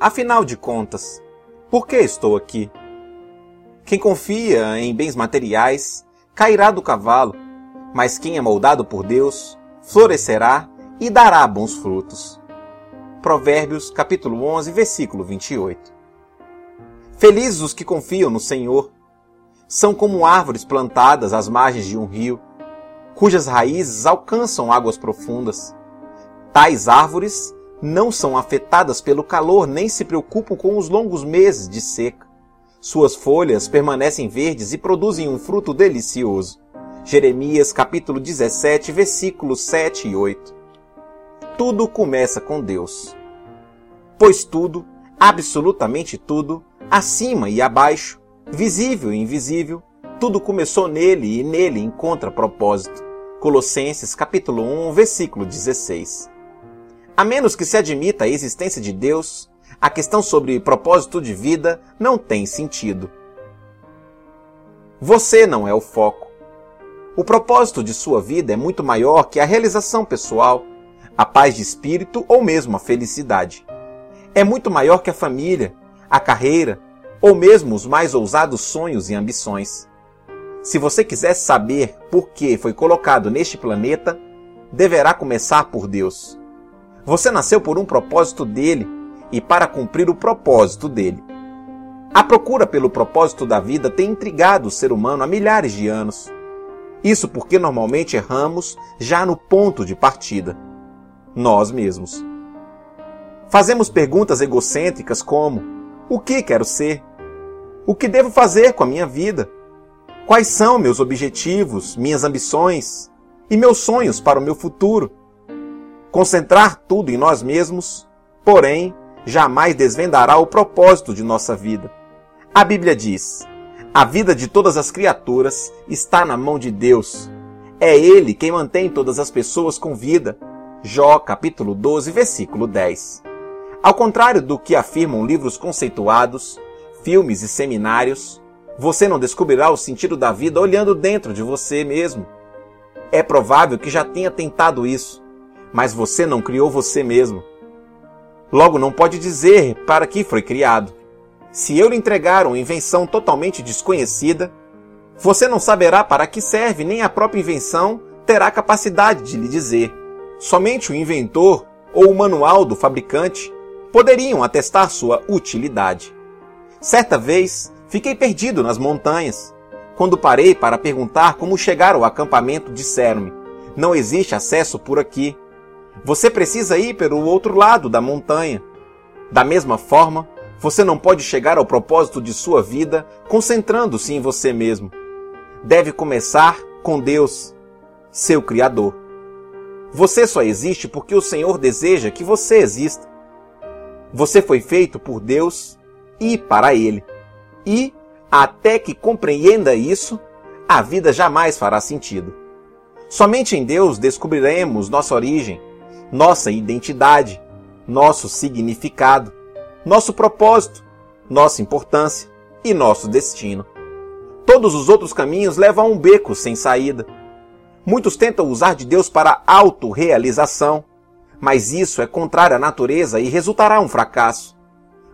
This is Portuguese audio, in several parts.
Afinal de contas, por que estou aqui? Quem confia em bens materiais cairá do cavalo, mas quem é moldado por Deus florescerá e dará bons frutos. Provérbios capítulo 11, versículo 28. Felizes os que confiam no Senhor. São como árvores plantadas às margens de um rio, cujas raízes alcançam águas profundas. Tais árvores não são afetadas pelo calor nem se preocupam com os longos meses de seca. Suas folhas permanecem verdes e produzem um fruto delicioso. Jeremias capítulo 17, versículos 7 e 8. Tudo começa com Deus. Pois tudo, absolutamente tudo, acima e abaixo, visível e invisível, tudo começou nele e nele encontra propósito. Colossenses capítulo 1, versículo 16. A menos que se admita a existência de Deus, a questão sobre propósito de vida não tem sentido. Você não é o foco. O propósito de sua vida é muito maior que a realização pessoal, a paz de espírito ou mesmo a felicidade. É muito maior que a família, a carreira ou mesmo os mais ousados sonhos e ambições. Se você quiser saber por que foi colocado neste planeta, deverá começar por Deus. Você nasceu por um propósito dele e para cumprir o propósito dele. A procura pelo propósito da vida tem intrigado o ser humano há milhares de anos. Isso porque normalmente erramos já no ponto de partida. Nós mesmos. Fazemos perguntas egocêntricas como: O que quero ser? O que devo fazer com a minha vida? Quais são meus objetivos, minhas ambições e meus sonhos para o meu futuro? Concentrar tudo em nós mesmos, porém, jamais desvendará o propósito de nossa vida. A Bíblia diz: a vida de todas as criaturas está na mão de Deus. É Ele quem mantém todas as pessoas com vida. Jó capítulo 12, versículo 10. Ao contrário do que afirmam livros conceituados, filmes e seminários, você não descobrirá o sentido da vida olhando dentro de você mesmo. É provável que já tenha tentado isso, mas você não criou você mesmo. Logo, não pode dizer para que foi criado. Se eu lhe entregar uma invenção totalmente desconhecida, você não saberá para que serve, nem a própria invenção terá capacidade de lhe dizer. Somente o inventor ou o manual do fabricante poderiam atestar sua utilidade. Certa vez, fiquei perdido nas montanhas. Quando parei para perguntar como chegar ao acampamento, disseram-me: Não existe acesso por aqui. Você precisa ir pelo outro lado da montanha. Da mesma forma, você não pode chegar ao propósito de sua vida concentrando-se em você mesmo. Deve começar com Deus, seu Criador. Você só existe porque o Senhor deseja que você exista. Você foi feito por Deus e para Ele. E, até que compreenda isso, a vida jamais fará sentido. Somente em Deus descobriremos nossa origem, nossa identidade, nosso significado, nosso propósito, nossa importância e nosso destino. Todos os outros caminhos levam a um beco sem saída. Muitos tentam usar de Deus para autorrealização, mas isso é contrário à natureza e resultará um fracasso.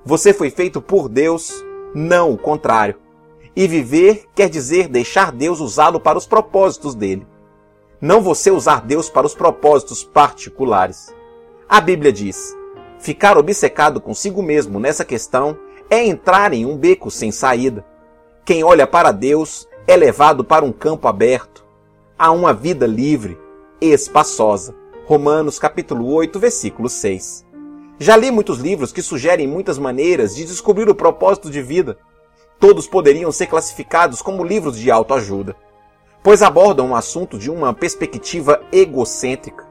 Você foi feito por Deus, não o contrário. E viver quer dizer deixar Deus usá-lo para os propósitos dele não você usar Deus para os propósitos particulares. A Bíblia diz: ficar obcecado consigo mesmo nessa questão é entrar em um beco sem saída. Quem olha para Deus é levado para um campo aberto, a uma vida livre, espaçosa. Romanos capítulo 8, versículo 6. Já li muitos livros que sugerem muitas maneiras de descobrir o propósito de vida. Todos poderiam ser classificados como livros de autoajuda pois abordam um assunto de uma perspectiva egocêntrica.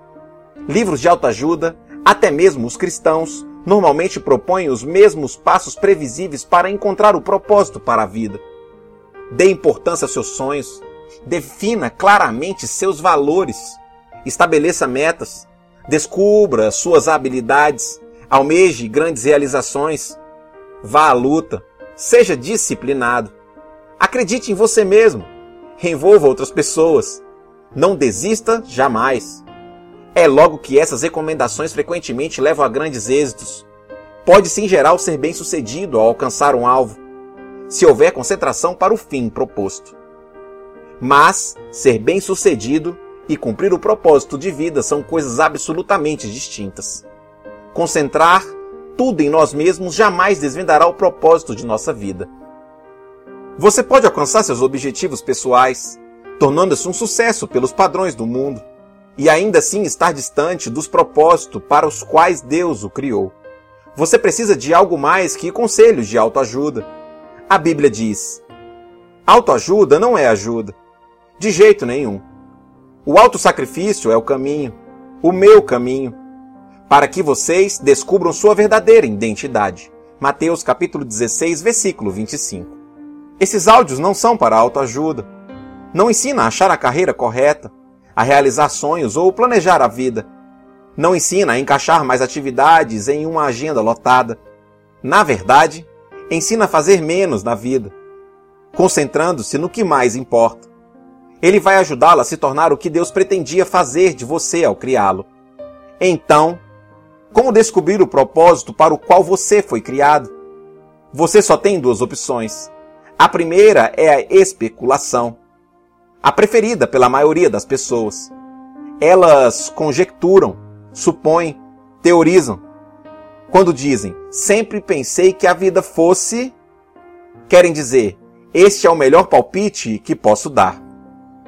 Livros de autoajuda, até mesmo os cristãos, normalmente propõem os mesmos passos previsíveis para encontrar o propósito para a vida. Dê importância aos seus sonhos, defina claramente seus valores, estabeleça metas, descubra suas habilidades, almeje grandes realizações, vá à luta, seja disciplinado. Acredite em você mesmo Envolva outras pessoas. Não desista jamais. É logo que essas recomendações frequentemente levam a grandes êxitos. pode-se em geral ser bem sucedido ao alcançar um alvo, se houver concentração para o fim proposto. Mas ser bem sucedido e cumprir o propósito de vida são coisas absolutamente distintas. Concentrar tudo em nós mesmos jamais desvendará o propósito de nossa vida. Você pode alcançar seus objetivos pessoais, tornando-se um sucesso pelos padrões do mundo, e ainda assim estar distante dos propósitos para os quais Deus o criou. Você precisa de algo mais que conselhos de autoajuda. A Bíblia diz: autoajuda não é ajuda. De jeito nenhum. O autossacrifício é o caminho, o meu caminho, para que vocês descubram sua verdadeira identidade. Mateus capítulo 16, versículo 25. Esses áudios não são para autoajuda. Não ensina a achar a carreira correta, a realizar sonhos ou planejar a vida. Não ensina a encaixar mais atividades em uma agenda lotada. Na verdade, ensina a fazer menos na vida, concentrando-se no que mais importa. Ele vai ajudá-la a se tornar o que Deus pretendia fazer de você ao criá-lo. Então, como descobrir o propósito para o qual você foi criado? Você só tem duas opções. A primeira é a especulação, a preferida pela maioria das pessoas. Elas conjecturam, supõem, teorizam. Quando dizem, sempre pensei que a vida fosse. Querem dizer, este é o melhor palpite que posso dar.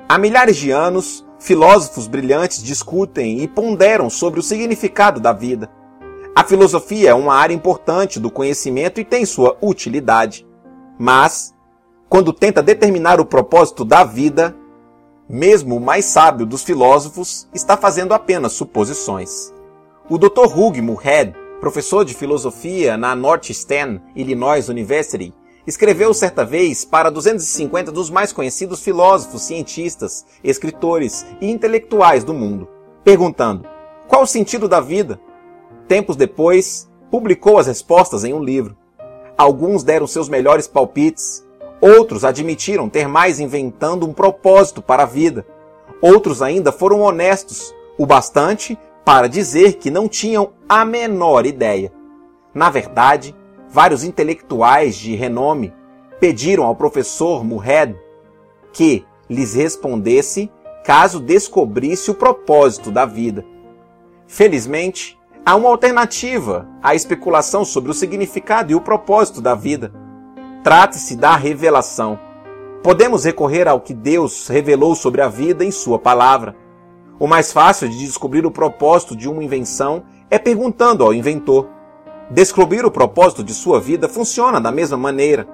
Há milhares de anos, filósofos brilhantes discutem e ponderam sobre o significado da vida. A filosofia é uma área importante do conhecimento e tem sua utilidade. Mas, quando tenta determinar o propósito da vida, mesmo o mais sábio dos filósofos está fazendo apenas suposições. O Dr. Hugh Muirhead, professor de filosofia na Northeastern Illinois University, escreveu certa vez para 250 dos mais conhecidos filósofos, cientistas, escritores e intelectuais do mundo, perguntando: qual o sentido da vida? Tempos depois, publicou as respostas em um livro. Alguns deram seus melhores palpites, outros admitiram ter mais inventando um propósito para a vida. Outros ainda foram honestos o bastante para dizer que não tinham a menor ideia. Na verdade, vários intelectuais de renome pediram ao professor Muhed que lhes respondesse caso descobrisse o propósito da vida. Felizmente, há uma alternativa à especulação sobre o significado e o propósito da vida. Trate-se da revelação. Podemos recorrer ao que Deus revelou sobre a vida em Sua palavra. O mais fácil de descobrir o propósito de uma invenção é perguntando ao inventor. Descobrir o propósito de sua vida funciona da mesma maneira.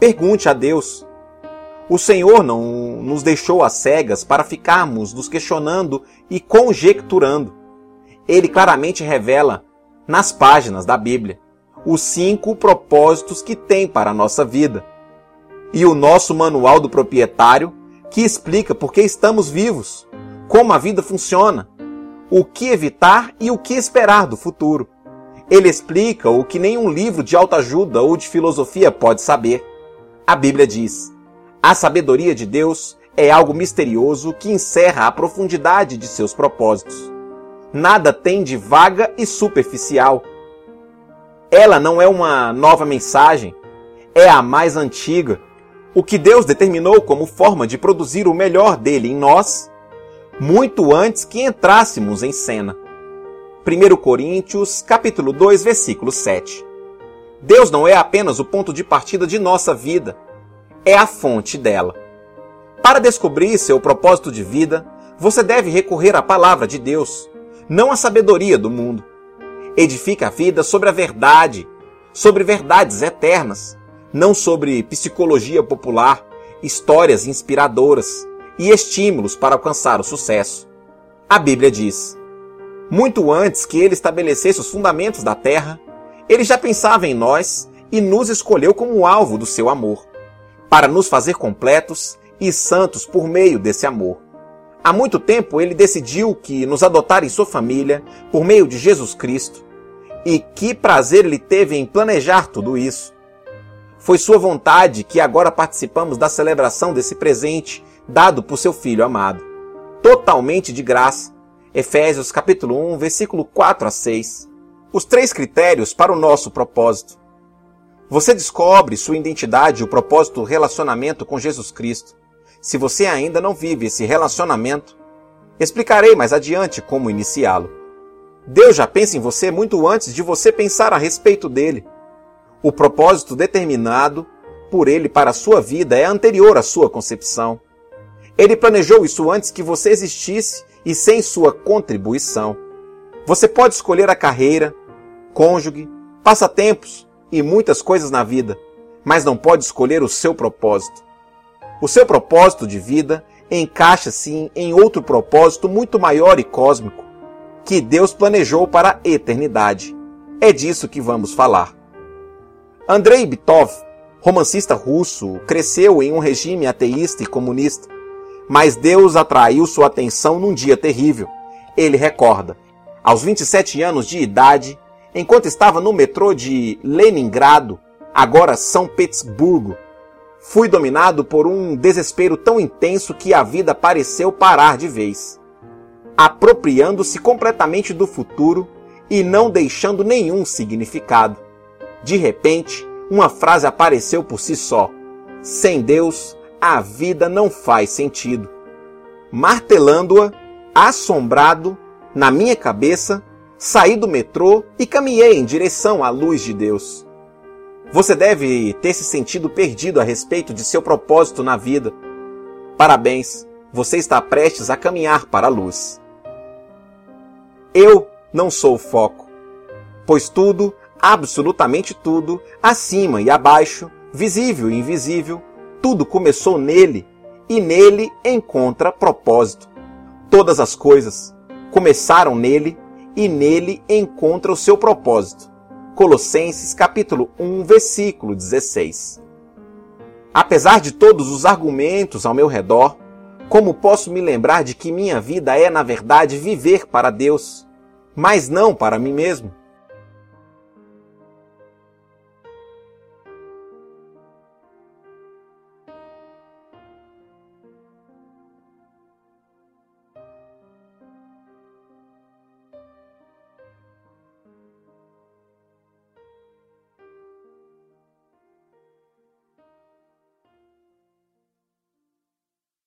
Pergunte a Deus. O Senhor não nos deixou às cegas para ficarmos nos questionando e conjecturando. Ele claramente revela, nas páginas da Bíblia, os cinco propósitos que tem para a nossa vida. E o nosso manual do proprietário, que explica por que estamos vivos, como a vida funciona, o que evitar e o que esperar do futuro. Ele explica o que nenhum livro de autoajuda ou de filosofia pode saber. A Bíblia diz: a sabedoria de Deus é algo misterioso que encerra a profundidade de seus propósitos. Nada tem de vaga e superficial. Ela não é uma nova mensagem, é a mais antiga. O que Deus determinou como forma de produzir o melhor dele em nós, muito antes que entrássemos em cena. 1 Coríntios, capítulo 2, versículo 7. Deus não é apenas o ponto de partida de nossa vida, é a fonte dela. Para descobrir seu propósito de vida, você deve recorrer à palavra de Deus, não à sabedoria do mundo. Edifique a vida sobre a verdade, sobre verdades eternas, não sobre psicologia popular, histórias inspiradoras e estímulos para alcançar o sucesso. A Bíblia diz: muito antes que ele estabelecesse os fundamentos da terra, ele já pensava em nós e nos escolheu como alvo do seu amor, para nos fazer completos e santos por meio desse amor. Há muito tempo ele decidiu que nos adotar em sua família por meio de Jesus Cristo. E que prazer ele teve em planejar tudo isso. Foi sua vontade que agora participamos da celebração desse presente dado por seu filho amado. Totalmente de graça, Efésios capítulo 1, versículo 4 a 6. os três critérios para o nosso propósito. Você descobre sua identidade e o propósito do relacionamento com Jesus Cristo. Se você ainda não vive esse relacionamento, explicarei mais adiante como iniciá-lo. Deus já pensa em você muito antes de você pensar a respeito dele. O propósito determinado por ele para a sua vida é anterior à sua concepção. Ele planejou isso antes que você existisse e sem sua contribuição. Você pode escolher a carreira, cônjuge, passatempos, e muitas coisas na vida, mas não pode escolher o seu propósito. O seu propósito de vida encaixa-se em outro propósito muito maior e cósmico, que Deus planejou para a eternidade. É disso que vamos falar. Andrei Bitov, romancista russo, cresceu em um regime ateísta e comunista, mas Deus atraiu sua atenção num dia terrível. Ele recorda. Aos 27 anos de idade, enquanto estava no metrô de Leningrado, agora São Petersburgo, fui dominado por um desespero tão intenso que a vida pareceu parar de vez, apropriando-se completamente do futuro e não deixando nenhum significado. De repente, uma frase apareceu por si só: Sem Deus, a vida não faz sentido. Martelando-a, assombrado, na minha cabeça, Saí do metrô e caminhei em direção à luz de Deus. Você deve ter se sentido perdido a respeito de seu propósito na vida. Parabéns, você está prestes a caminhar para a luz. Eu não sou o foco, pois tudo, absolutamente tudo, acima e abaixo, visível e invisível, tudo começou nele e nele encontra propósito. Todas as coisas começaram nele e nele encontra o seu propósito. Colossenses capítulo 1, versículo 16. Apesar de todos os argumentos ao meu redor, como posso me lembrar de que minha vida é, na verdade, viver para Deus, mas não para mim mesmo?